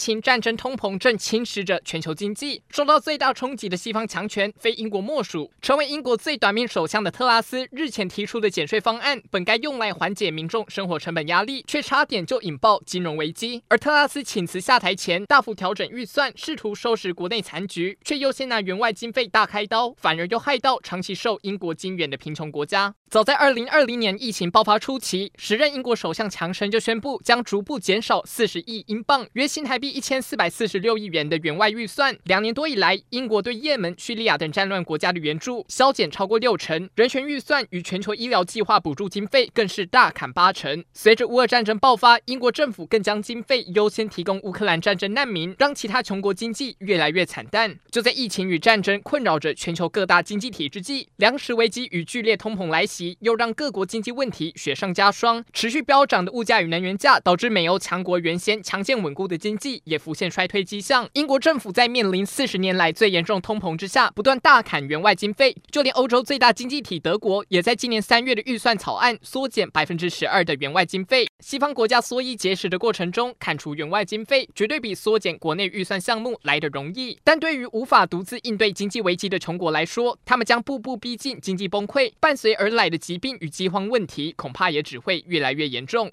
情、战争、通膨正侵蚀着全球经济，受到最大冲击的西方强权非英国莫属。成为英国最短命首相的特拉斯日前提出的减税方案，本该用来缓解民众生活成本压力，却差点就引爆金融危机。而特拉斯请辞下台前，大幅调整预算，试图收拾国内残局，却又先拿援外经费大开刀，反而又害到长期受英国金援的贫穷国家。早在二零二零年疫情爆发初期，时任英国首相强生就宣布将逐步减少四十亿英镑（约新台币一千四百四十六亿元）的援外预算。两年多以来，英国对也门、叙利亚等战乱国家的援助削减超过六成，人权预算与全球医疗计划补助经费更是大砍八成。随着乌俄战争爆发，英国政府更将经费优先提供乌克兰战争难民，让其他穷国经济越来越惨淡。就在疫情与战争困扰着全球各大经济体之际，粮食危机与剧烈通膨来袭。又让各国经济问题雪上加霜，持续飙涨的物价与能源价导致美欧强国原先强健稳固的经济也浮现衰退迹象。英国政府在面临四十年来最严重通膨之下，不断大砍援外经费，就连欧洲最大经济体德国也在今年三月的预算草案缩减百分之十二的援外经费。西方国家缩衣节食的过程中，砍除援外经费绝对比缩减国内预算项目来得容易，但对于无法独自应对经济危机的穷国来说，他们将步步逼近经济崩溃，伴随而来的疾病与饥荒问题恐怕也只会越来越严重。